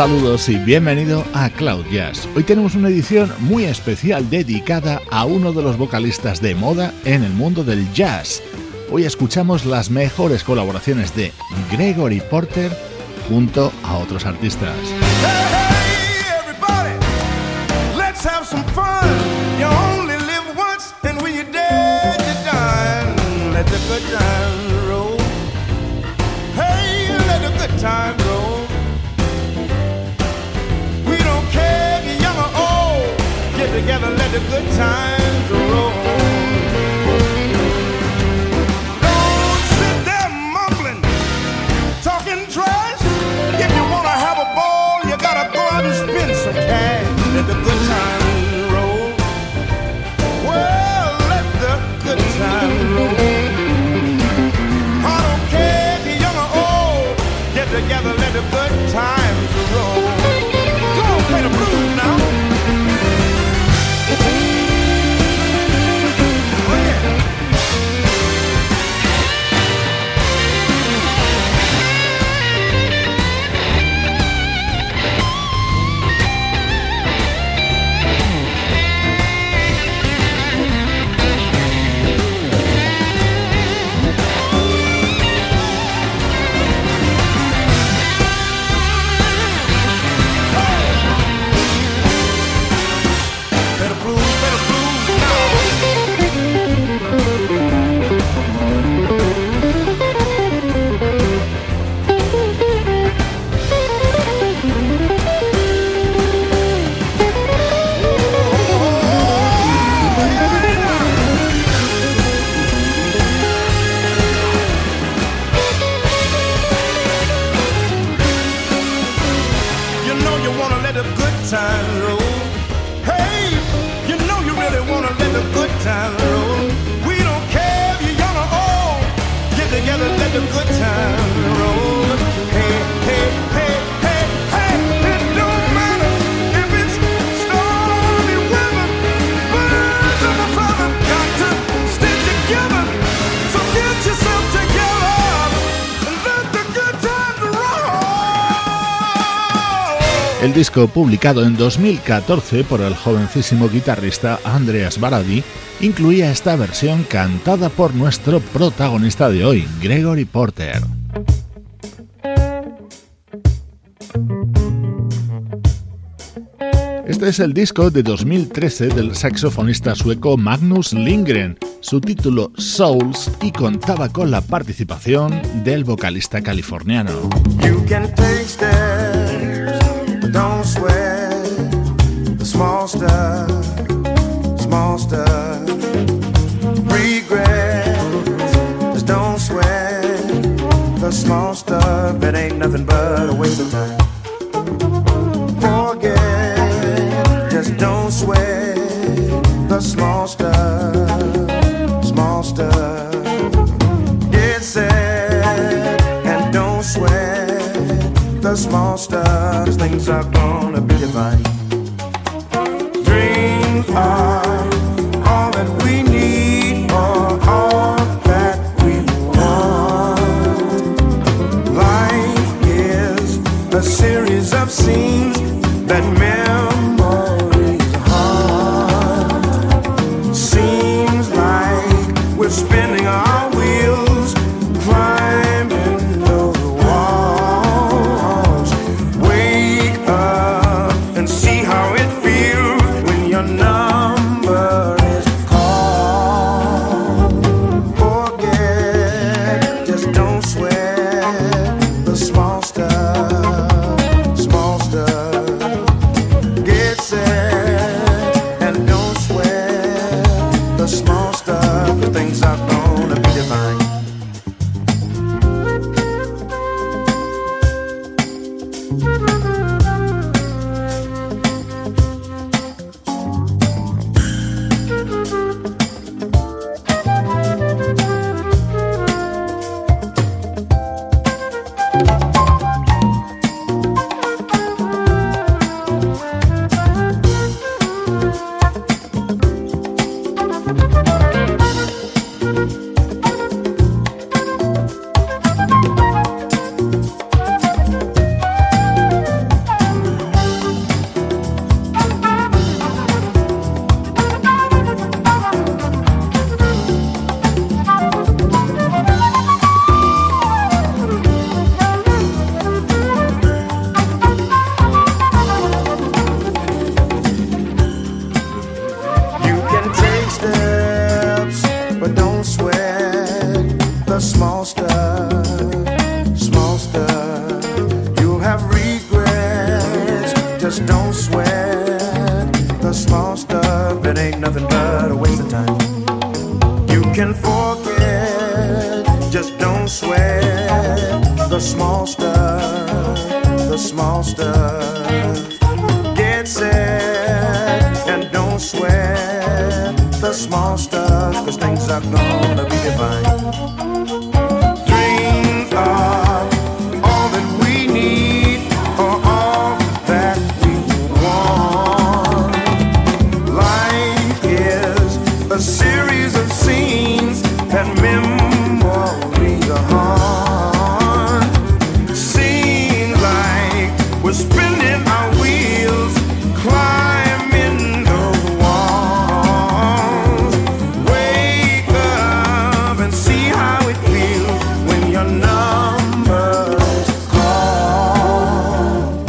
Saludos y bienvenido a Cloud Jazz. Hoy tenemos una edición muy especial dedicada a uno de los vocalistas de moda en el mundo del jazz. Hoy escuchamos las mejores colaboraciones de Gregory Porter junto a otros artistas. together, let good times roll. Disco publicado en 2014 por el jovencísimo guitarrista Andreas Baradi incluía esta versión cantada por nuestro protagonista de hoy, Gregory Porter. Este es el disco de 2013 del saxofonista sueco Magnus Lindgren, su título Souls y contaba con la participación del vocalista californiano. Don't sweat the small stuff, small stuff. Regrets, just don't sweat the small stuff. It ain't nothing but a waste of time. Forget, just don't sweat the small stuff, Things are gonna be divine.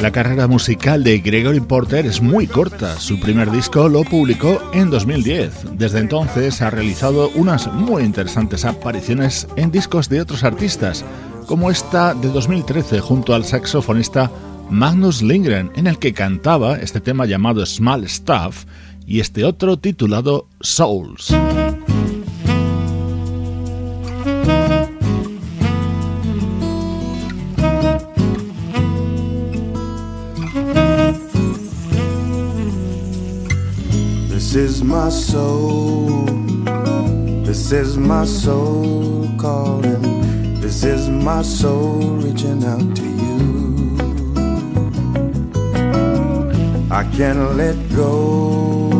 La carrera musical de Gregory Porter es muy corta. Su primer disco lo publicó en 2010. Desde entonces ha realizado unas muy interesantes apariciones en discos de otros artistas, como esta de 2013 junto al saxofonista Magnus Lindgren, en el que cantaba este tema llamado Small Stuff y este otro titulado Souls. This is my soul. This is my soul calling. This is my soul reaching out to you. I can't let go.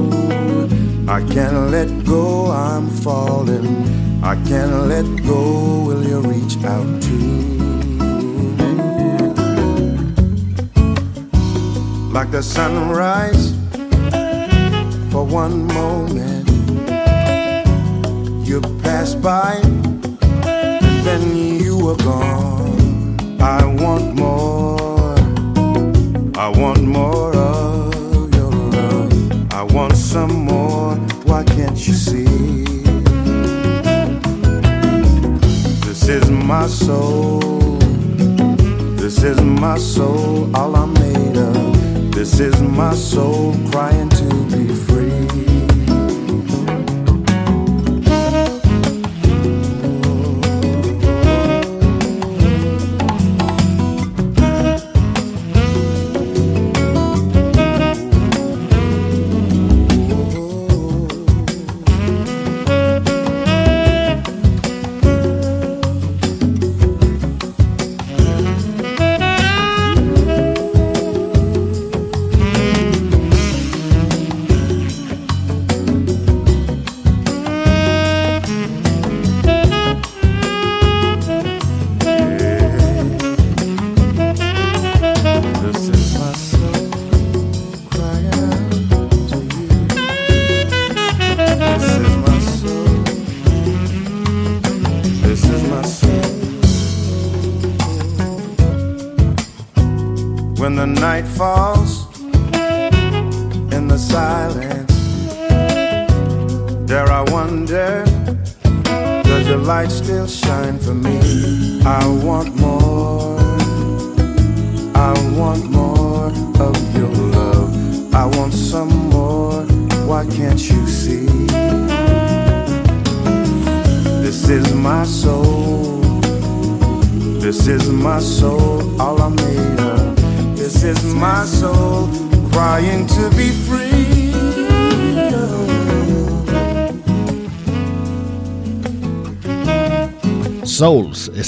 I can't let go. I'm falling. I can't let go. Will you reach out too? Like the sunrise for one moment. You passed by, and then you were gone. I want more. I want more of your love. I want some more. Why can't you see? This is my soul. This is my soul, all I'm made of. This is my soul crying to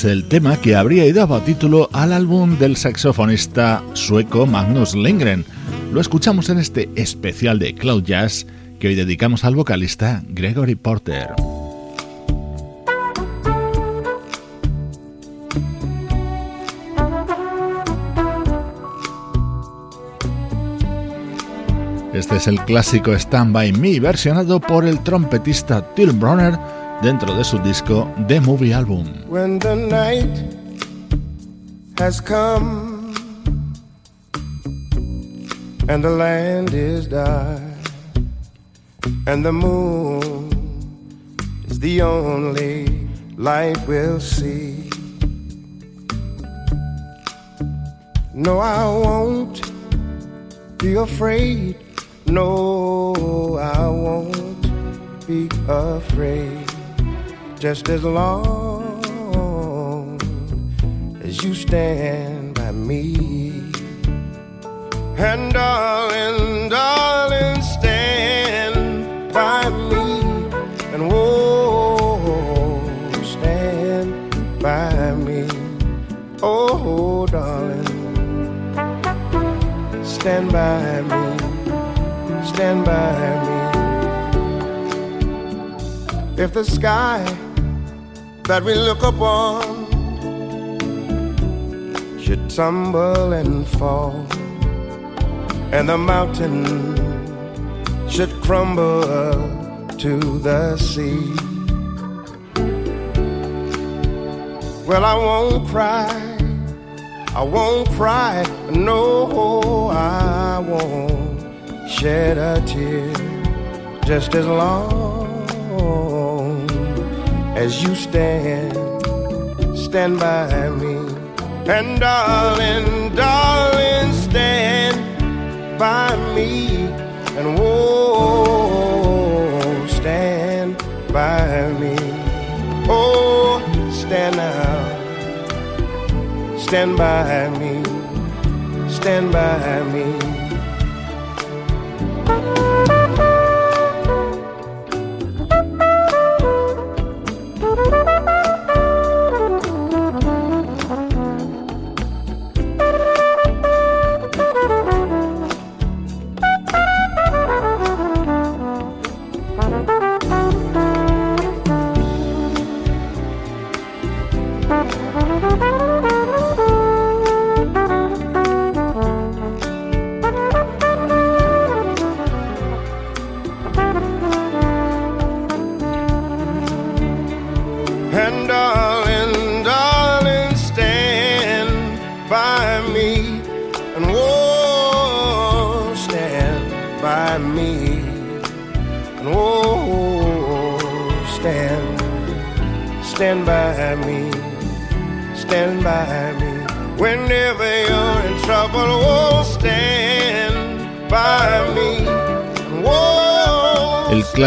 el tema que habría dado título al álbum del saxofonista sueco Magnus Lindgren. Lo escuchamos en este especial de Cloud Jazz que hoy dedicamos al vocalista Gregory Porter. Este es el clásico Stand By Me versionado por el trompetista Till Bronner dentro de su disco The Movie Album. When the night has come and the land is dark and the moon is the only light we'll see. No, I won't be afraid. No, I won't be afraid. Just as long as you stand by me. And darling, darling, stand by me. And oh, stand by me. Oh, darling, stand by me. Stand by me. If the sky that we look upon should tumble and fall and the mountain should crumble to the sea. Well, I won't cry, I won't cry, no, I won't shed a tear just as long as you stand, stand by me. And darling, darling, stand by me. And oh stand by me. Oh stand now. Stand by me. Stand by me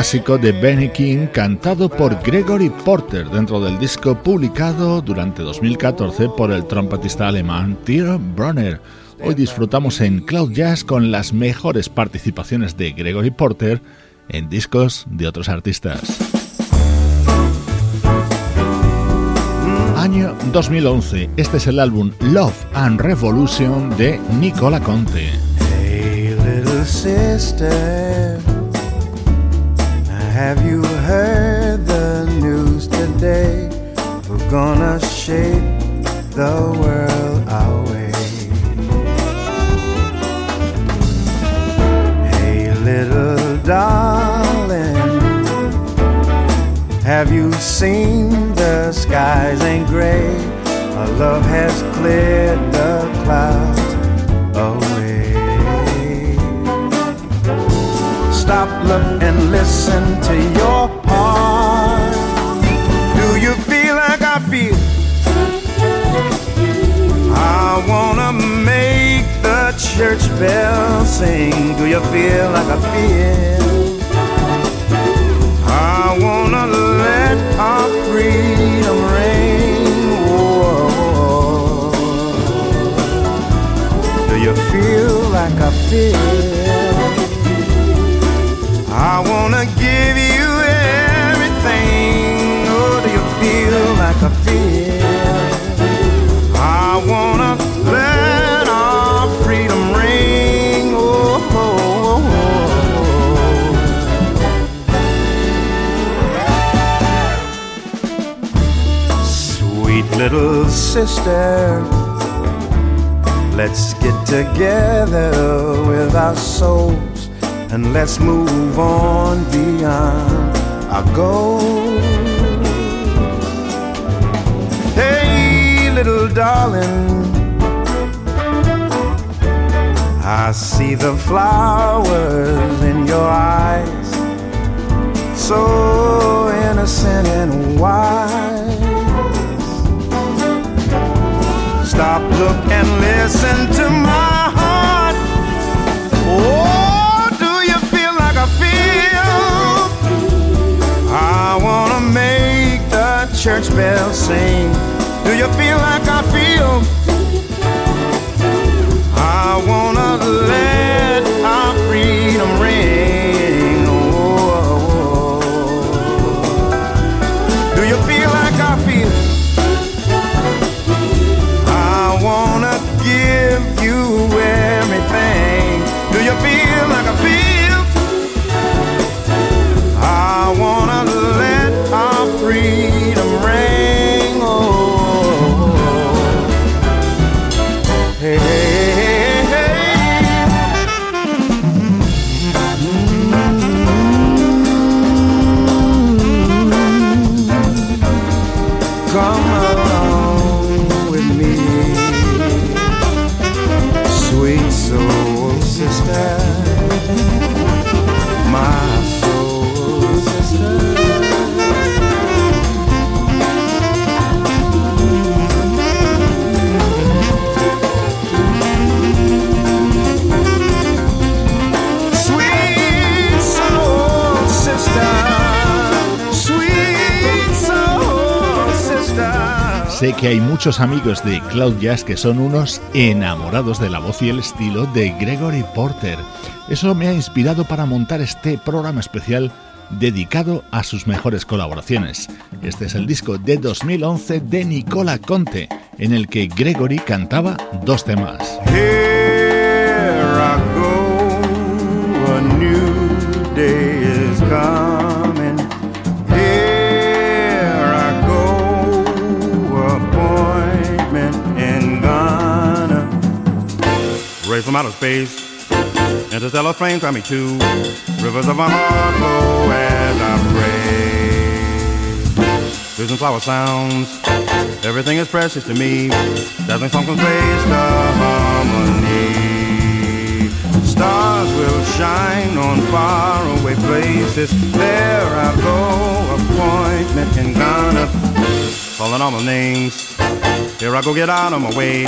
clásico de Benny King cantado por Gregory Porter dentro del disco publicado durante 2014 por el trompetista alemán Tiro Brunner. Hoy disfrutamos en Cloud Jazz con las mejores participaciones de Gregory Porter en discos de otros artistas. Año 2011. Este es el álbum Love and Revolution de Nicola Conte. Hey have you heard the news today? We're gonna shape the world away. Hey little darling. Have you seen the skies ain't gray? Our love has cleared the clouds Stop, look, and listen to your heart. Do you feel like I feel? I wanna make the church bells sing. Do you feel like I feel? I wanna let our freedom ring. Whoa. Do you feel like I feel? I wanna give you everything. Oh, do you feel like I feel? I wanna let our freedom ring. Oh, oh, oh. oh, oh. Sweet little sister, let's get together with our souls and let's move on beyond our goals. Hey, little darling. I see the flowers in your eyes, so innocent and wise. Stop, look, and listen to my heart. Oh, make the bells sing. Do you feel like I feel? I wanna let our freedom ring. Que hay muchos amigos de Cloud que son unos enamorados de la voz y el estilo de Gregory Porter. Eso me ha inspirado para montar este programa especial dedicado a sus mejores colaboraciones. Este es el disco de 2011 de Nicola Conte, en el que Gregory cantaba dos temas. From outer space, interstellar flames flame me to. Rivers of my heart flow as I pray. Vision flower sounds, everything is precious to me. Dazzling song conveys the harmony. Stars will shine on faraway places. There I go, appointment in Ghana. Calling all my names. Here I go, get out of my way.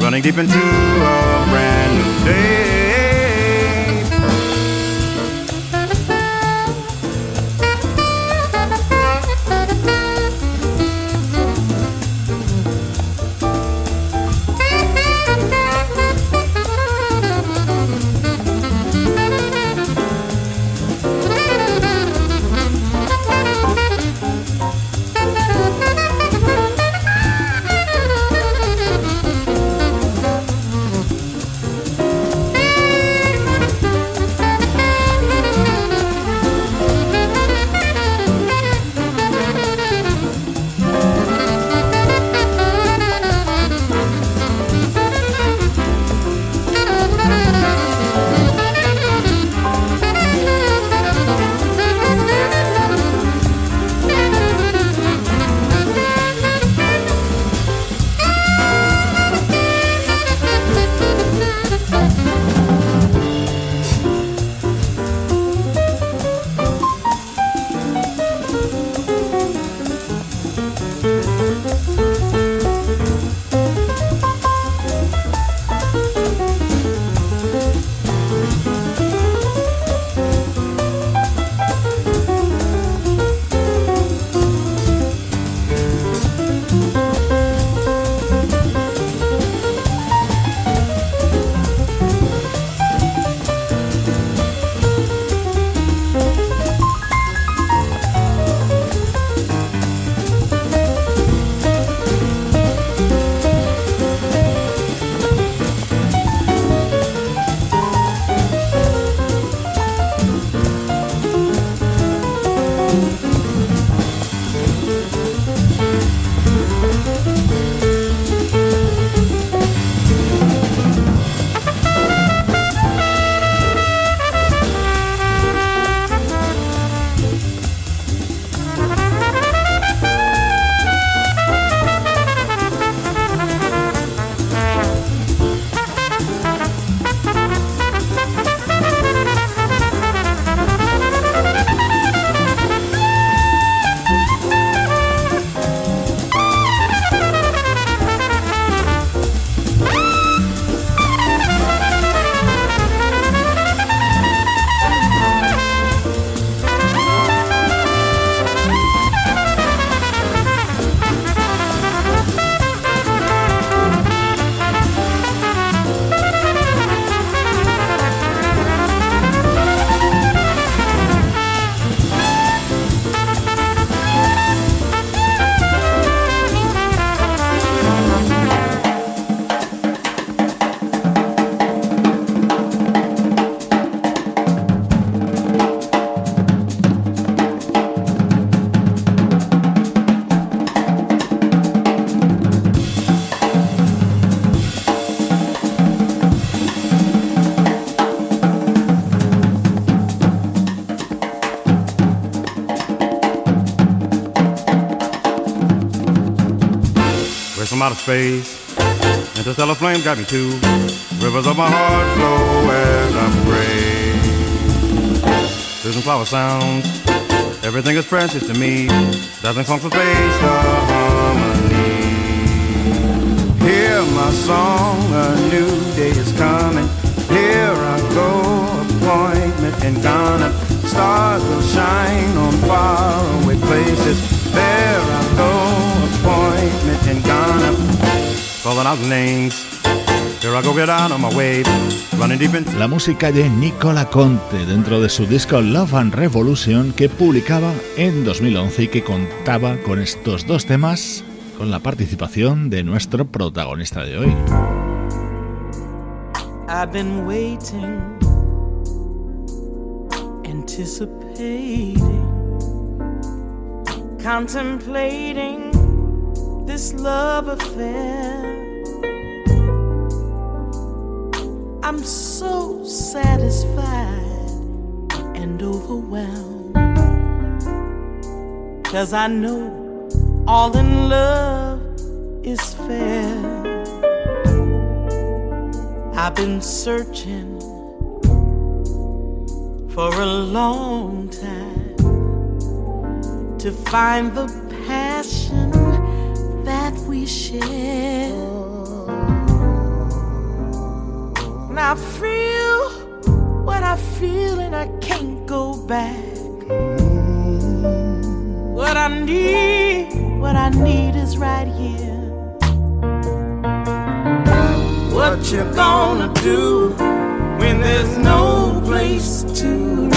Running deep into a brand new day. Outer space. Interstellar flame got me too. Rivers of my heart flow as I pray. Susan flower sounds. Everything is precious to me. Dazzling songs of space, the harmony. Hear my song, a new day is coming. Here I go, appointment in Ghana. Stars will shine on faraway places. There I go, out. Here I go get out my way. La música de Nicola Conte dentro de su disco Love and Revolution que publicaba en 2011 y que contaba con estos dos temas con la participación de nuestro protagonista de hoy. I've been waiting, anticipating, contemplating this love affair. I'm so satisfied and overwhelmed. Cause I know all in love is fair. I've been searching for a long time to find the passion that we share. And I feel what I feel, and I can't go back. What I need, what I need is right here. What you gonna do when there's no place to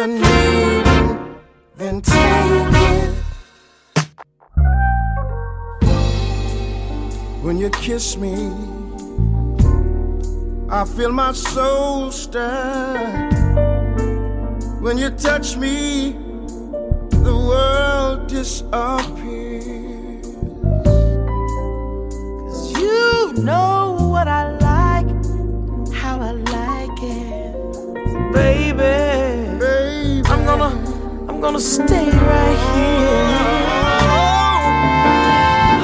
you need, then take it. When you kiss me, I feel my soul stir. When you touch me, the world disappears. You know what I I'm gonna stay right here.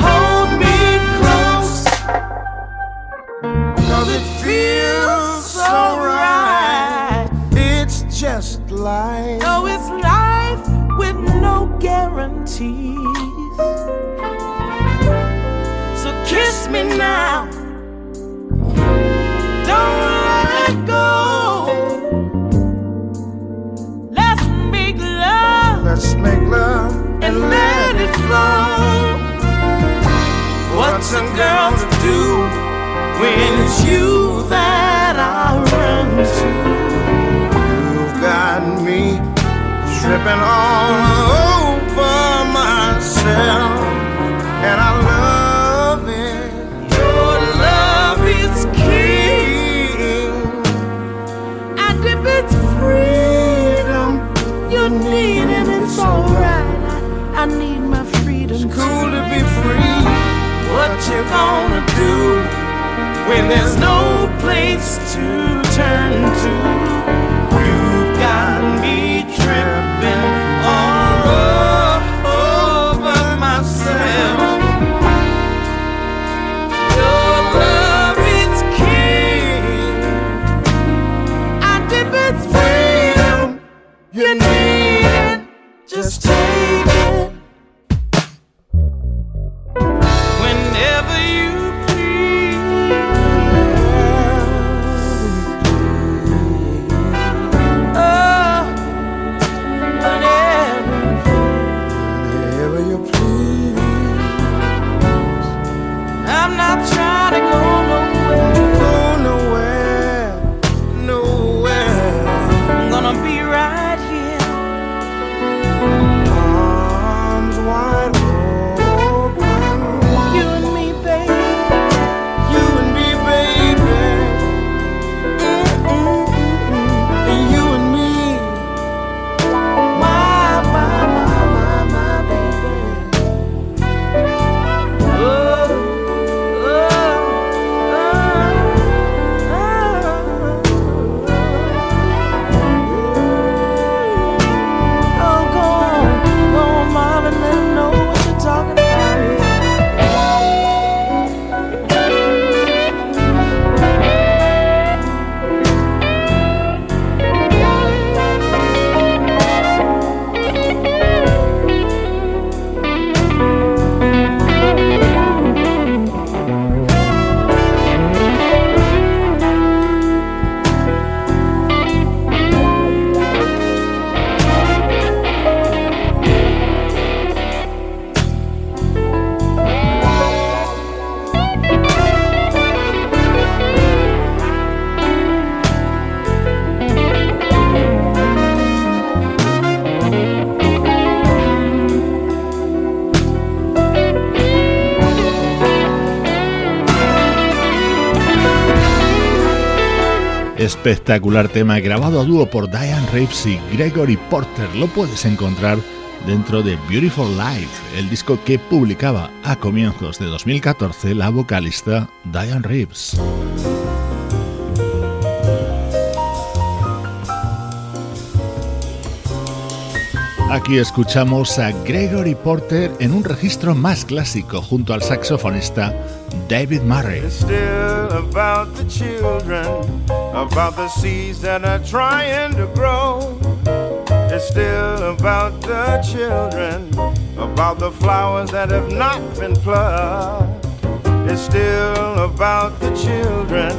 Hold me close, cause it feels so right. It's just life. No, it's life with no guarantees. So kiss me now. Let's love and let it flow. What's a girl to do when it's you that I run to? You've got me tripping all over gonna do when there's no place to turn to? Espectacular tema grabado a dúo por Diane Reeves y Gregory Porter. Lo puedes encontrar dentro de Beautiful Life, el disco que publicaba a comienzos de 2014 la vocalista Diane Reeves. Aquí escuchamos a Gregory Porter en un registro más clásico junto al saxofonista David Murray. About the seeds that are trying to grow. It's still about the children, about the flowers that have not been plucked. It's still about the children,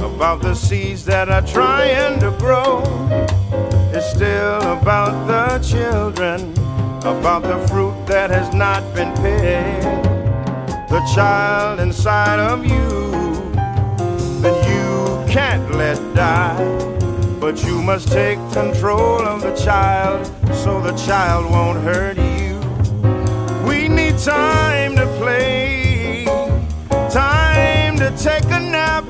about the seeds that are trying to grow. It's still about the children, about the fruit that has not been picked. The child inside of you let die. But you must take control of the child so the child won't hurt you. We need time to play, time to take a nap.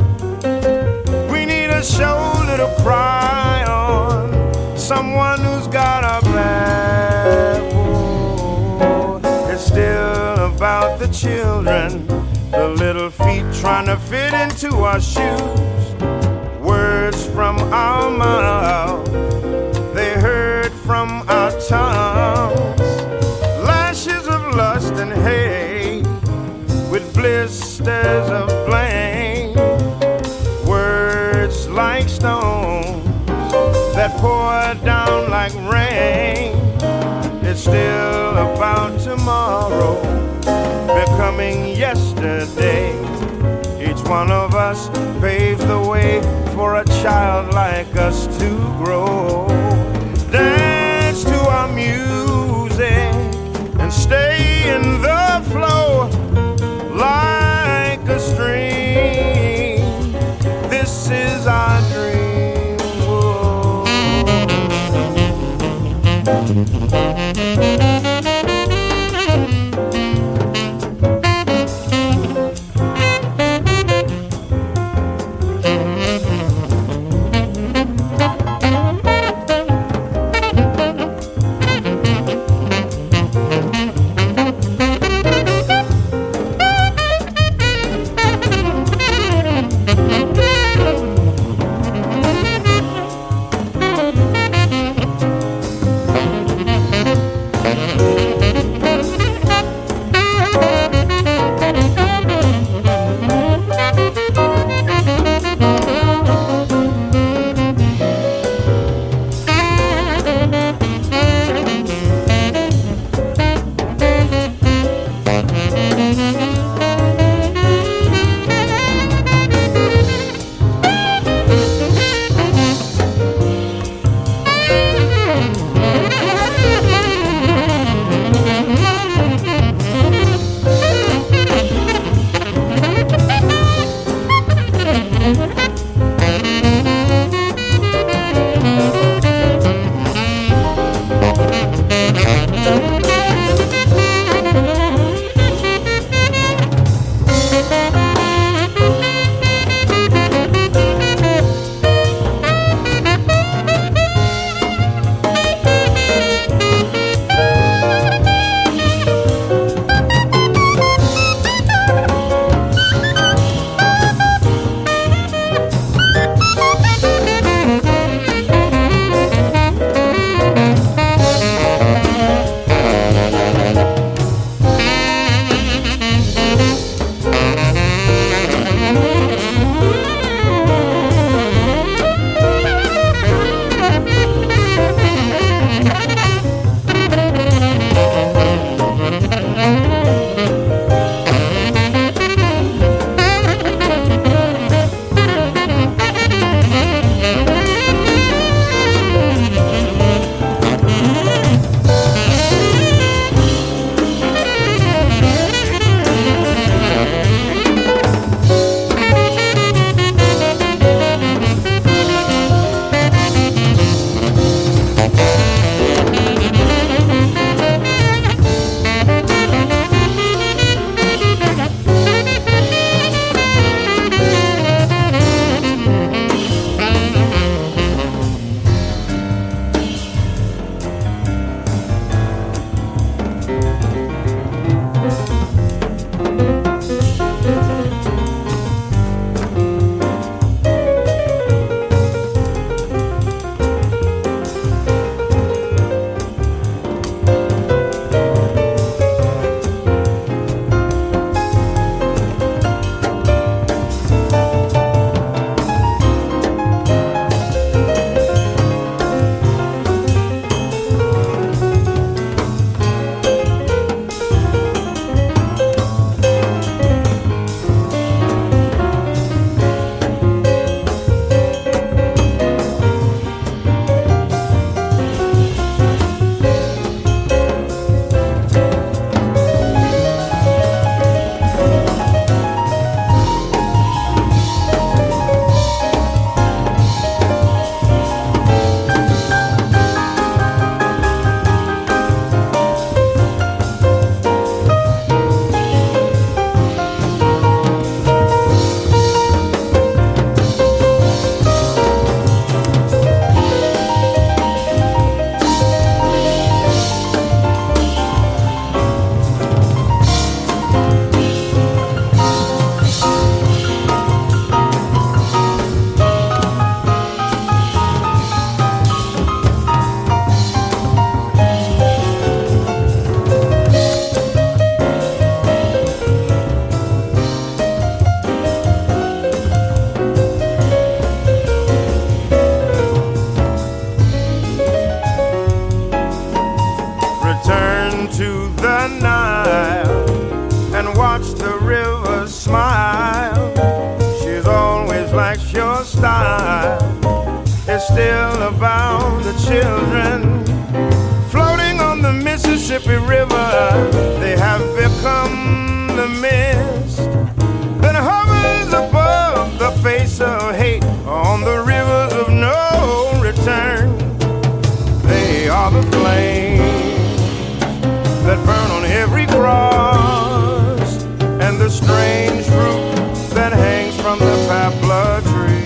We need a shoulder to cry on someone who's got our back. Oh, it's still about the children, the little feet trying to fit into our shoes. From our mouth, they heard from our tongues. Lashes of lust and hate, with blisters of blame. Words like stones that pour down like rain. It's still about tomorrow becoming yesterday. One of us paves the way for a child like us to grow. Dance to our music and stay in the flow like a stream. This is our dream. Whoa.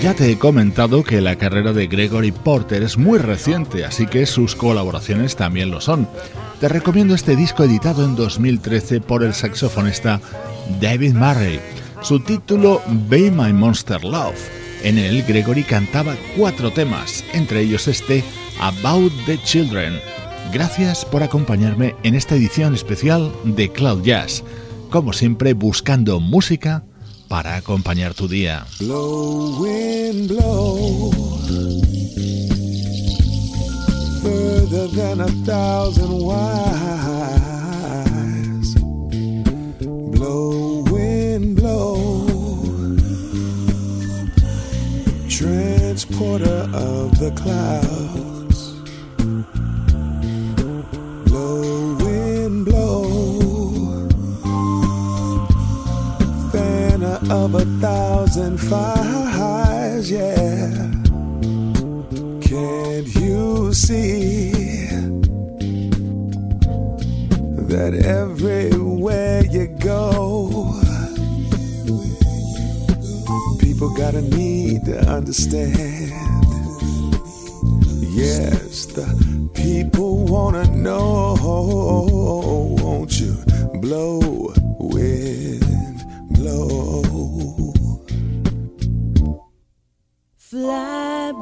Ya te he comentado que la carrera de Gregory Porter es muy reciente, así que sus colaboraciones también lo son. Te recomiendo este disco editado en 2013 por el saxofonista David Murray. Su título Be My Monster Love. En él Gregory cantaba cuatro temas, entre ellos este About the Children. Gracias por acompañarme en esta edición especial de Cloud Jazz. Como siempre, buscando música para acompañar tu día. Blow, wind, blow. Further than a thousand wires. Blow, wind, blow. Transporter of the clouds. Of a thousand fires, yeah. Can't you see that everywhere you go, people got a need to understand? Yes, the people wanna know, won't you blow,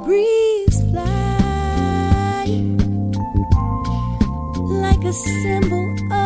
breeze, fly like a symbol of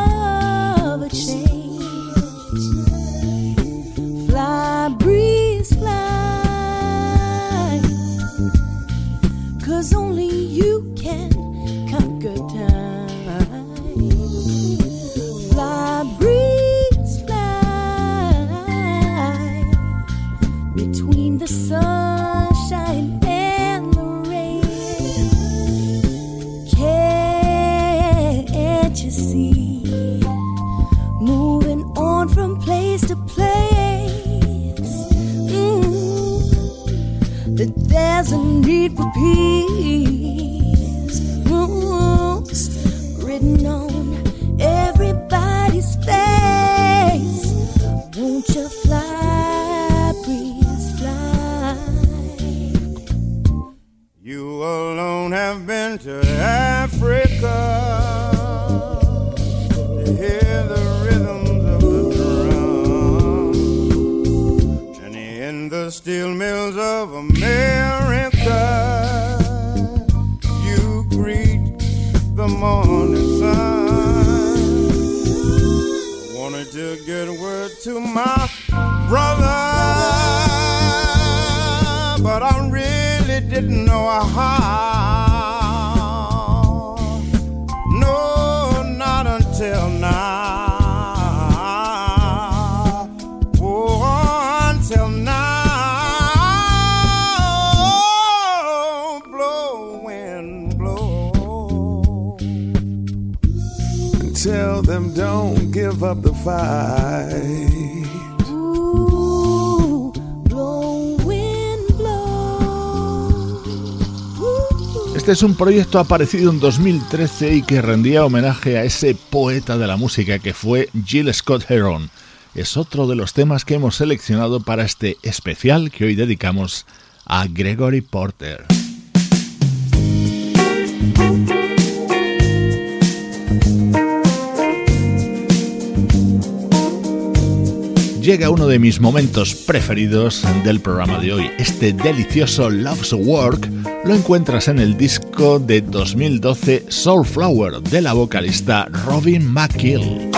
word to my brother, but I really didn't know how. Up the fight. Ooh, blow, wind, blow. Ooh. Este es un proyecto aparecido en 2013 y que rendía homenaje a ese poeta de la música que fue Jill Scott Heron. Es otro de los temas que hemos seleccionado para este especial que hoy dedicamos a Gregory Porter. Llega uno de mis momentos preferidos del programa de hoy. Este delicioso Love's Work lo encuentras en el disco de 2012 Soulflower de la vocalista Robin McKill.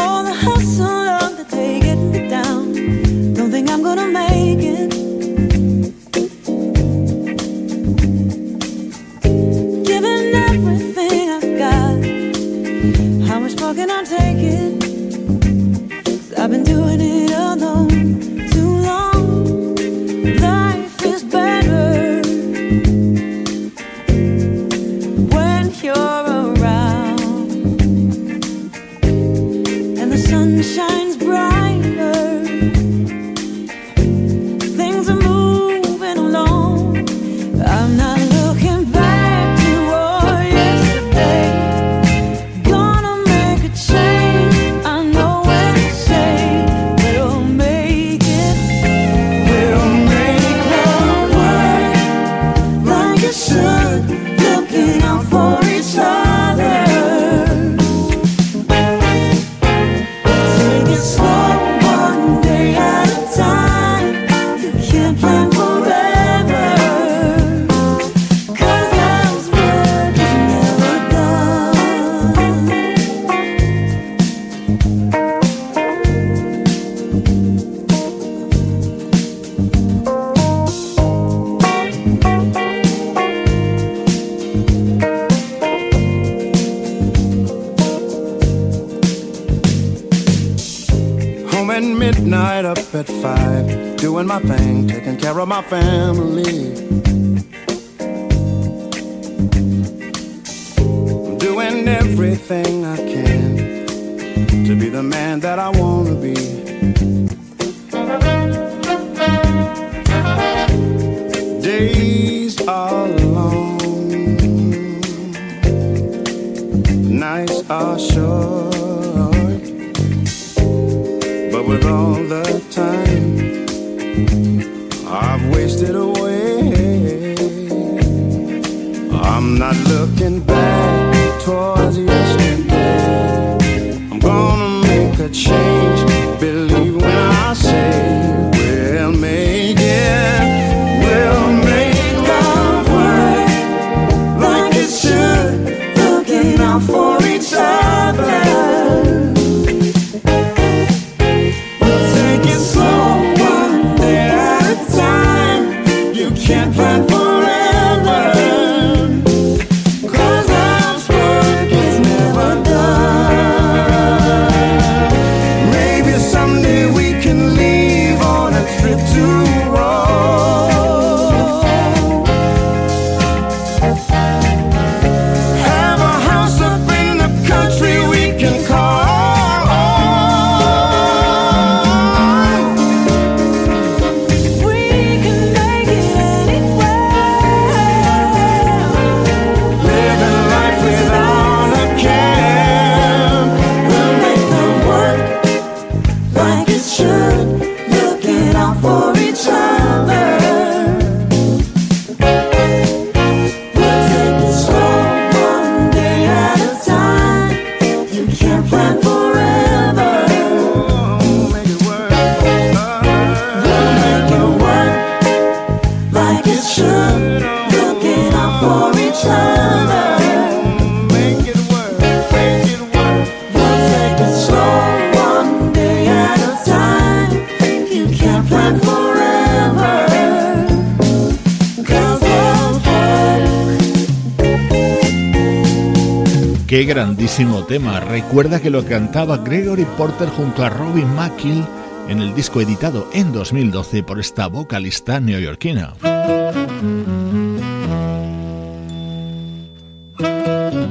Grandísimo tema. Recuerda que lo cantaba Gregory Porter junto a Robin McKill en el disco editado en 2012 por esta vocalista neoyorquina.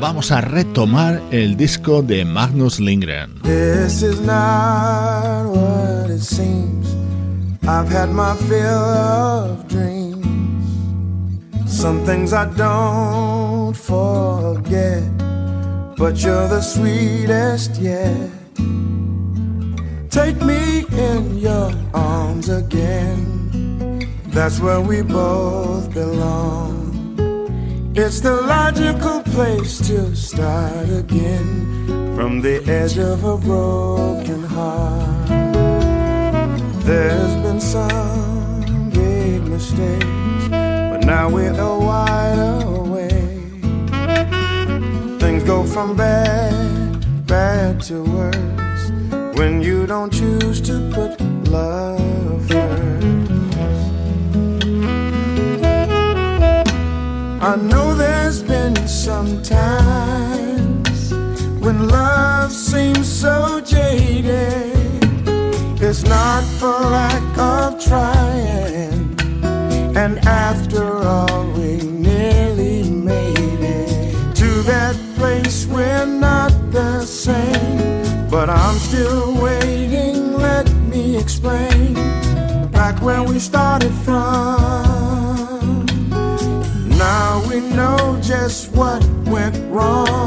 Vamos a retomar el disco de Magnus Lindgren. This is not what it seems. I've had my fill of dreams. Some things I don't forget, but you're the sweetest yet. Take me in your arms again. That's where we both belong. It's the logical place to start again from the edge of a broken heart. There's been some big mistakes, but now we're wide awake. Things go from bad, bad to worse when you don't choose to put love first. I know there's been some times when love seems so jaded. It's not for lack of trying, and after But I'm still waiting, let me explain back where we started from. Now we know just what went wrong.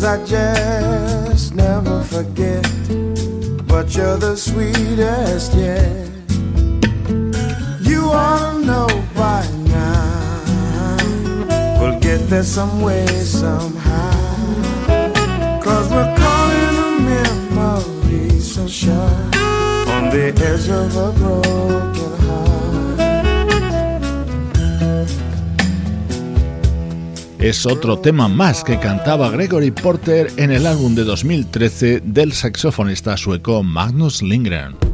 Things I just never forget, but you're the sweetest yet. You ought to know by now. We'll get there some way, somehow. Cause we're calling in a memory so sharp on the edge of a broken es otro tema más que cantaba Gregory Porter en el álbum de 2013 del saxofonista sueco Magnus Lindgren.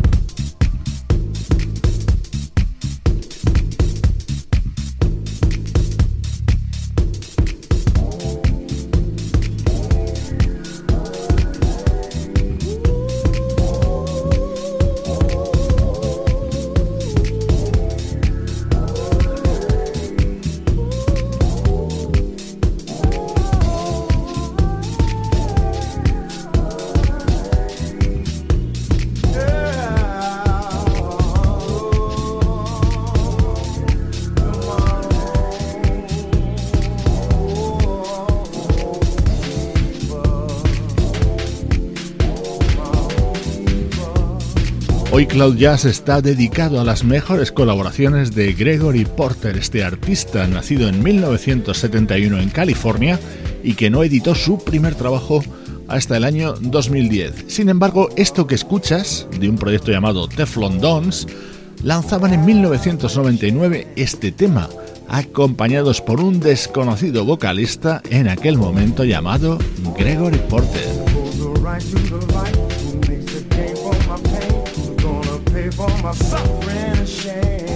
Cloud Jazz está dedicado a las mejores colaboraciones de Gregory Porter, este artista nacido en 1971 en California y que no editó su primer trabajo hasta el año 2010. Sin embargo, esto que escuchas, de un proyecto llamado Teflon Dons, lanzaban en 1999 este tema, acompañados por un desconocido vocalista en aquel momento llamado Gregory Porter. For my suffering and shame.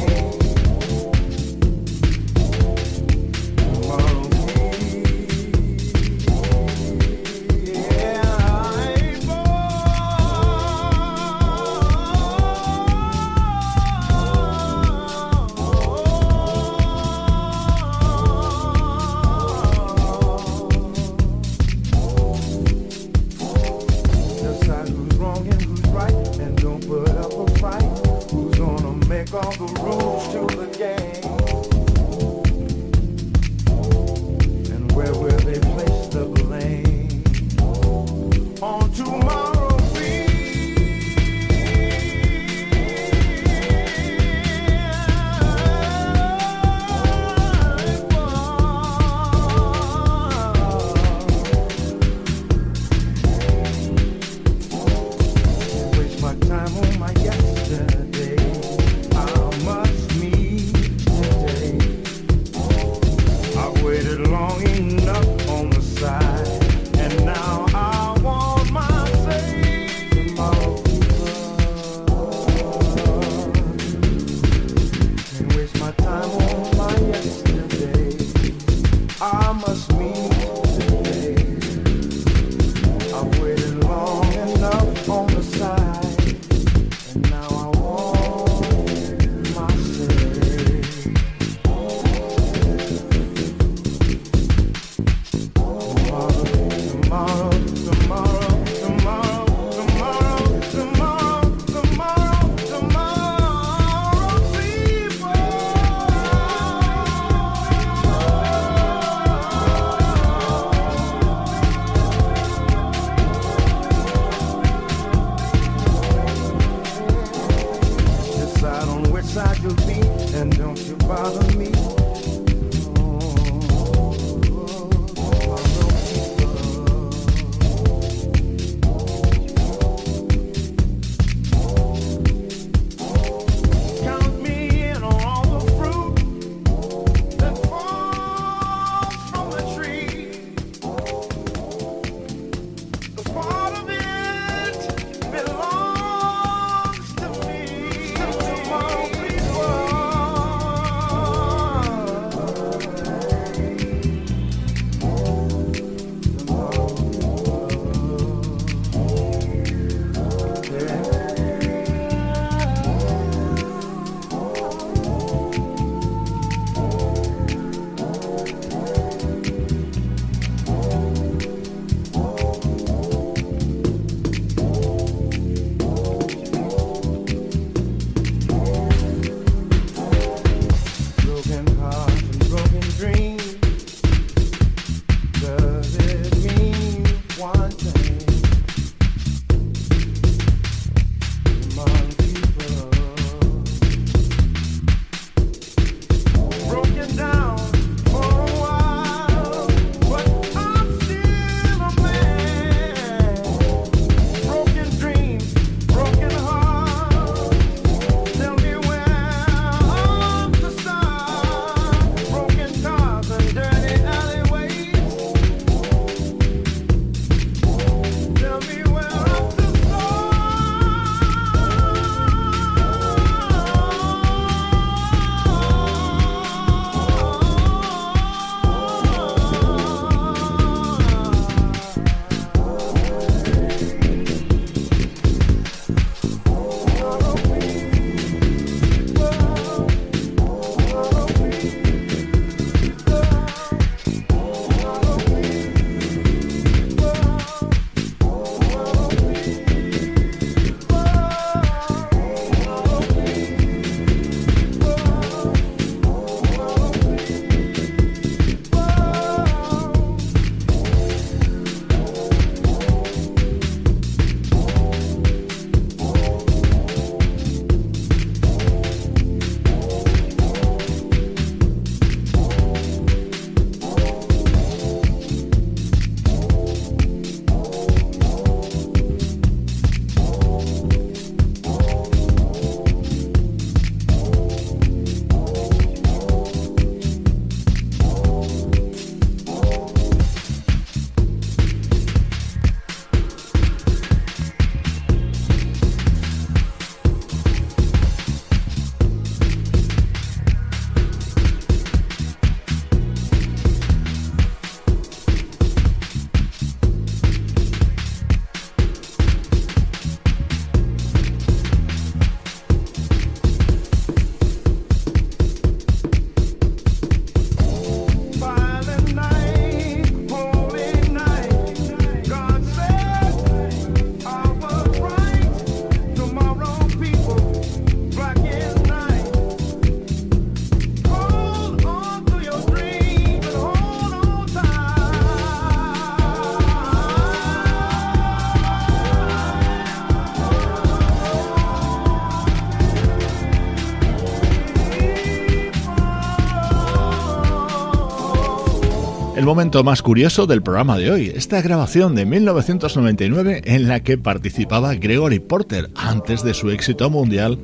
Momento más curioso del programa de hoy, esta grabación de 1999 en la que participaba Gregory Porter antes de su éxito mundial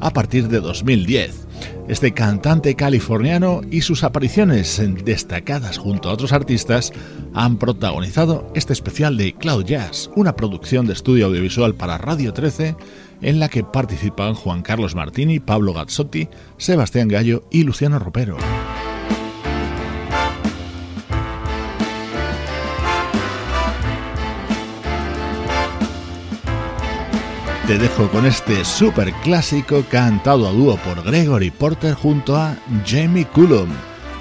a partir de 2010. Este cantante californiano y sus apariciones destacadas junto a otros artistas han protagonizado este especial de Cloud Jazz, una producción de estudio audiovisual para Radio 13 en la que participan Juan Carlos Martini, Pablo Gazzotti, Sebastián Gallo y Luciano Ropero. Te dejo con este super clásico cantado a dúo por Gregory Porter junto a Jamie Cullum.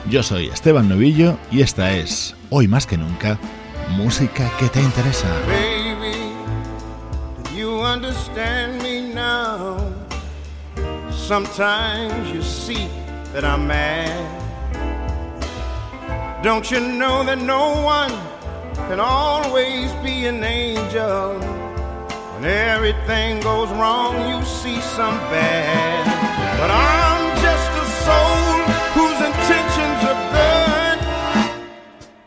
Yo soy Esteban Novillo y esta es, hoy más que nunca, música que te interesa. Baby, you understand me now. Sometimes you see that I'm mad. Don't you know that no one can always be an angel? Everything goes wrong, you see some bad. But I'm just a soul whose intentions are good.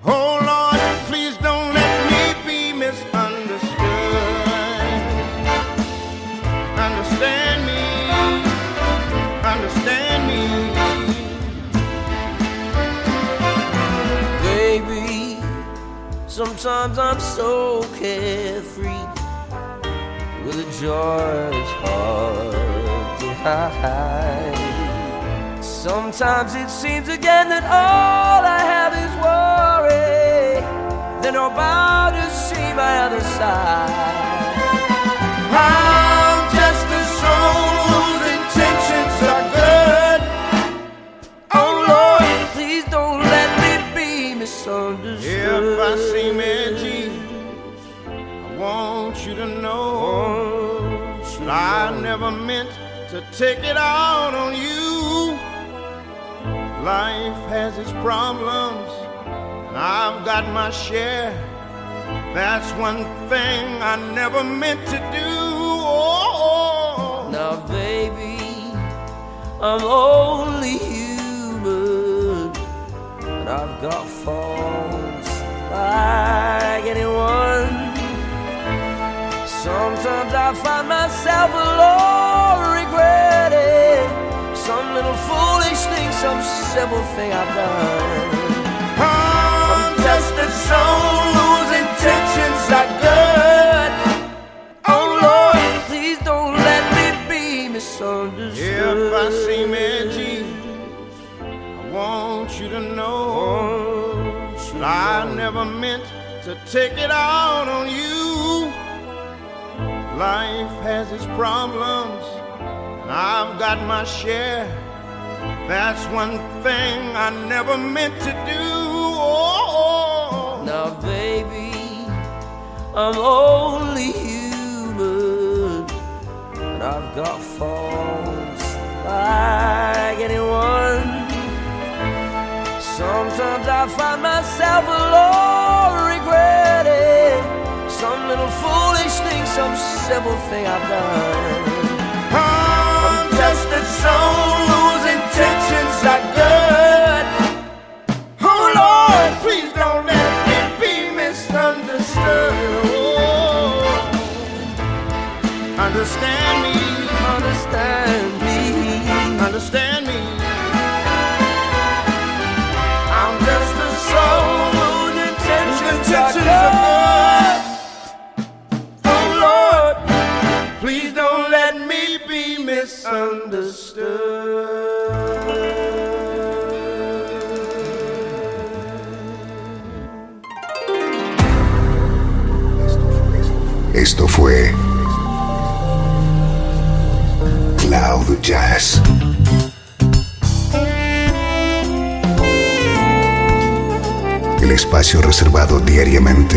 Oh Lord, please don't let me be misunderstood. Understand me, understand me. Baby, sometimes I'm so a joy hard to hide. Sometimes it seems again that all I have is worry. Then about to see my other side. I'm just a soul whose intentions are good. Oh Lord, Please don't let me be misunderstood. if never meant to take it out on you. Life has its problems, and I've got my share. That's one thing I never meant to do. Oh, Now, baby, I'm only human, and I've got faults like anyone. Sometimes I find myself alone, regretting some little foolish thing, some simple thing I've done. I'm just a soul whose intentions are good. Oh Lord, Please don't let me be misunderstood. if I seem edgy, I want you to know that I never meant to take it out on you. Life has its problems, and I've got my share. That's one thing I never meant to do. Oh, Now, baby, I'm only human, and I've got faults like anyone. Sometimes I find myself alone, regretting some little thing, some simple thing I've done. I'm ah. just a soul whose intentions are good. Oh Lord, please don't let me be misunderstood. Oh, understand me, Understand me? understand Esto fue Cloud Jazz. El espacio reservado diariamente